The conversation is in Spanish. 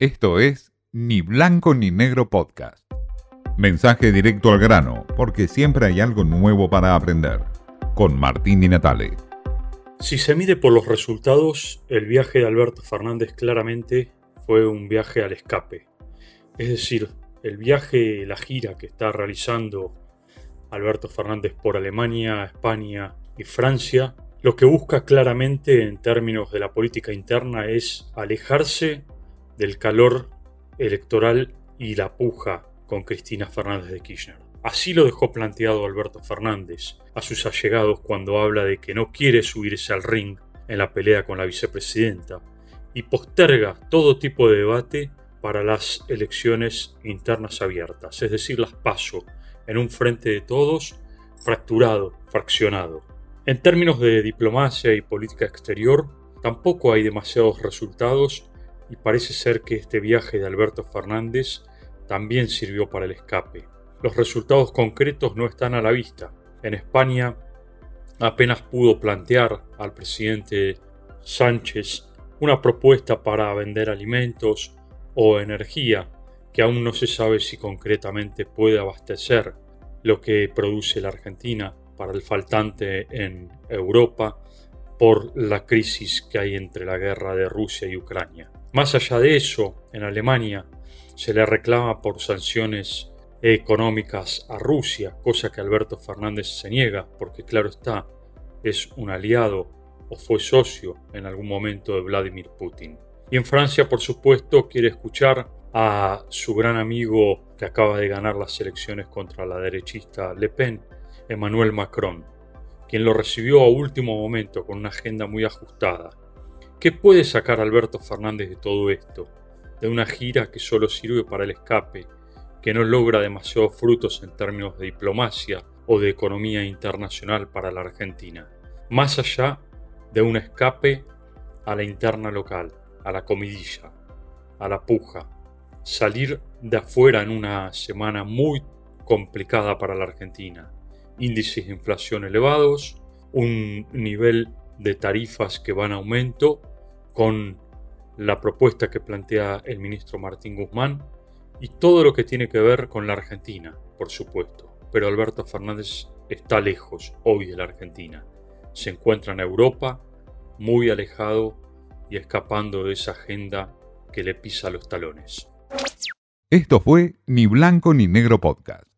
Esto es Ni Blanco ni Negro Podcast. Mensaje directo al grano, porque siempre hay algo nuevo para aprender. Con Martín Di Natale. Si se mide por los resultados, el viaje de Alberto Fernández claramente fue un viaje al escape. Es decir, el viaje, la gira que está realizando Alberto Fernández por Alemania, España y Francia, lo que busca claramente en términos de la política interna es alejarse del calor electoral y la puja con Cristina Fernández de Kirchner. Así lo dejó planteado Alberto Fernández a sus allegados cuando habla de que no quiere subirse al ring en la pelea con la vicepresidenta y posterga todo tipo de debate para las elecciones internas abiertas, es decir, las paso en un frente de todos fracturado, fraccionado. En términos de diplomacia y política exterior, tampoco hay demasiados resultados y parece ser que este viaje de Alberto Fernández también sirvió para el escape. Los resultados concretos no están a la vista. En España apenas pudo plantear al presidente Sánchez una propuesta para vender alimentos o energía que aún no se sabe si concretamente puede abastecer lo que produce la Argentina para el faltante en Europa por la crisis que hay entre la guerra de Rusia y Ucrania. Más allá de eso, en Alemania se le reclama por sanciones económicas a Rusia, cosa que Alberto Fernández se niega, porque claro está, es un aliado o fue socio en algún momento de Vladimir Putin. Y en Francia, por supuesto, quiere escuchar a su gran amigo que acaba de ganar las elecciones contra la derechista Le Pen, Emmanuel Macron, quien lo recibió a último momento con una agenda muy ajustada. ¿Qué puede sacar Alberto Fernández de todo esto? De una gira que solo sirve para el escape, que no logra demasiados frutos en términos de diplomacia o de economía internacional para la Argentina, más allá de un escape a la interna local, a la comidilla, a la puja, salir de afuera en una semana muy complicada para la Argentina, índices de inflación elevados, un nivel de tarifas que van a aumento con la propuesta que plantea el ministro Martín Guzmán y todo lo que tiene que ver con la Argentina, por supuesto. Pero Alberto Fernández está lejos hoy de la Argentina. Se encuentra en Europa, muy alejado y escapando de esa agenda que le pisa los talones. Esto fue Ni Blanco ni Negro Podcast.